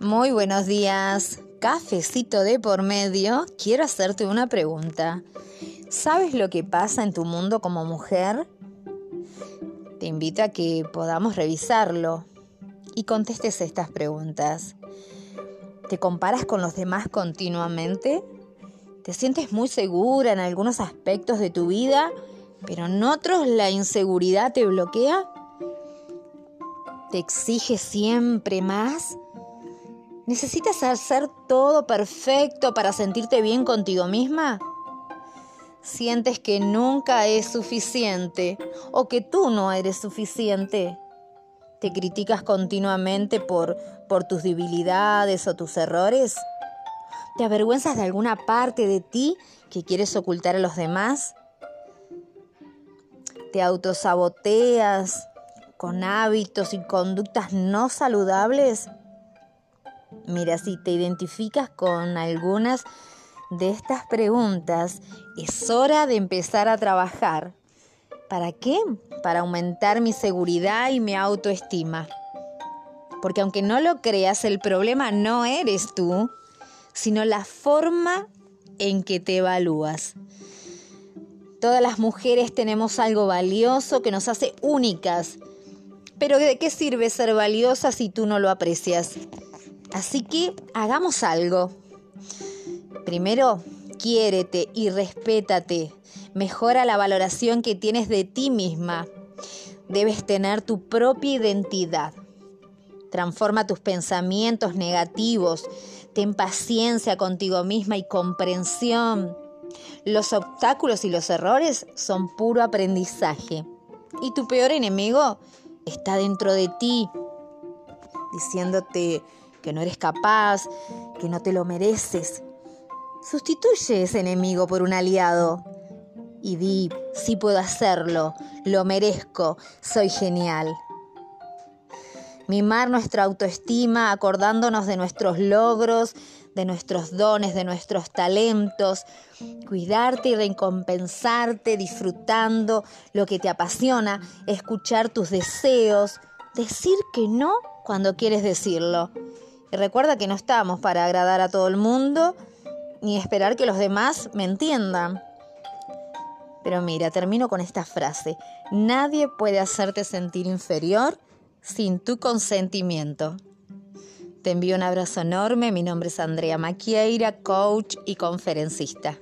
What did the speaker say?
Muy buenos días. Cafecito de por medio. Quiero hacerte una pregunta. ¿Sabes lo que pasa en tu mundo como mujer? Te invito a que podamos revisarlo y contestes estas preguntas. ¿Te comparas con los demás continuamente? ¿Te sientes muy segura en algunos aspectos de tu vida, pero en otros la inseguridad te bloquea? ¿Te exige siempre más? ¿Necesitas hacer todo perfecto para sentirte bien contigo misma? ¿Sientes que nunca es suficiente o que tú no eres suficiente? ¿Te criticas continuamente por, por tus debilidades o tus errores? ¿Te avergüenzas de alguna parte de ti que quieres ocultar a los demás? ¿Te autosaboteas con hábitos y conductas no saludables? Mira, si te identificas con algunas de estas preguntas, es hora de empezar a trabajar. ¿Para qué? Para aumentar mi seguridad y mi autoestima. Porque aunque no lo creas, el problema no eres tú, sino la forma en que te evalúas. Todas las mujeres tenemos algo valioso que nos hace únicas. Pero ¿de qué sirve ser valiosa si tú no lo aprecias? Así que hagamos algo. Primero, quiérete y respétate. Mejora la valoración que tienes de ti misma. Debes tener tu propia identidad. Transforma tus pensamientos negativos. Ten paciencia contigo misma y comprensión. Los obstáculos y los errores son puro aprendizaje. Y tu peor enemigo está dentro de ti, diciéndote que no eres capaz, que no te lo mereces. Sustituye ese enemigo por un aliado y di, sí puedo hacerlo, lo merezco, soy genial. Mimar nuestra autoestima acordándonos de nuestros logros, de nuestros dones, de nuestros talentos, cuidarte y recompensarte disfrutando lo que te apasiona, escuchar tus deseos, decir que no cuando quieres decirlo. Y recuerda que no estamos para agradar a todo el mundo ni esperar que los demás me entiendan. Pero mira, termino con esta frase. Nadie puede hacerte sentir inferior sin tu consentimiento. Te envío un abrazo enorme. Mi nombre es Andrea Maquieira, coach y conferencista.